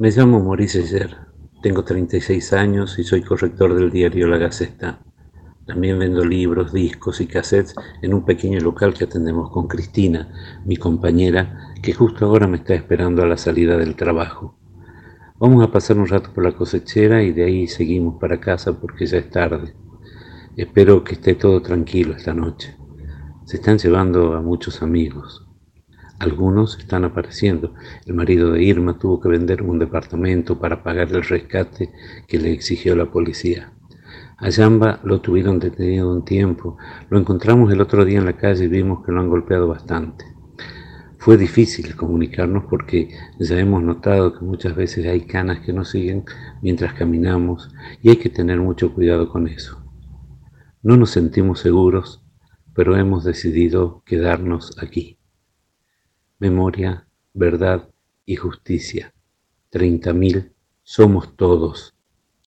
Me llamo Maurice Ayer, tengo 36 años y soy corrector del diario La Gaceta. También vendo libros, discos y cassettes en un pequeño local que atendemos con Cristina, mi compañera, que justo ahora me está esperando a la salida del trabajo. Vamos a pasar un rato por la cosechera y de ahí seguimos para casa porque ya es tarde. Espero que esté todo tranquilo esta noche. Se están llevando a muchos amigos. Algunos están apareciendo. El marido de Irma tuvo que vender un departamento para pagar el rescate que le exigió la policía. A Yamba lo tuvieron detenido un tiempo. Lo encontramos el otro día en la calle y vimos que lo han golpeado bastante. Fue difícil comunicarnos porque ya hemos notado que muchas veces hay canas que nos siguen mientras caminamos y hay que tener mucho cuidado con eso. No nos sentimos seguros, pero hemos decidido quedarnos aquí memoria, verdad y justicia. Treinta mil somos todos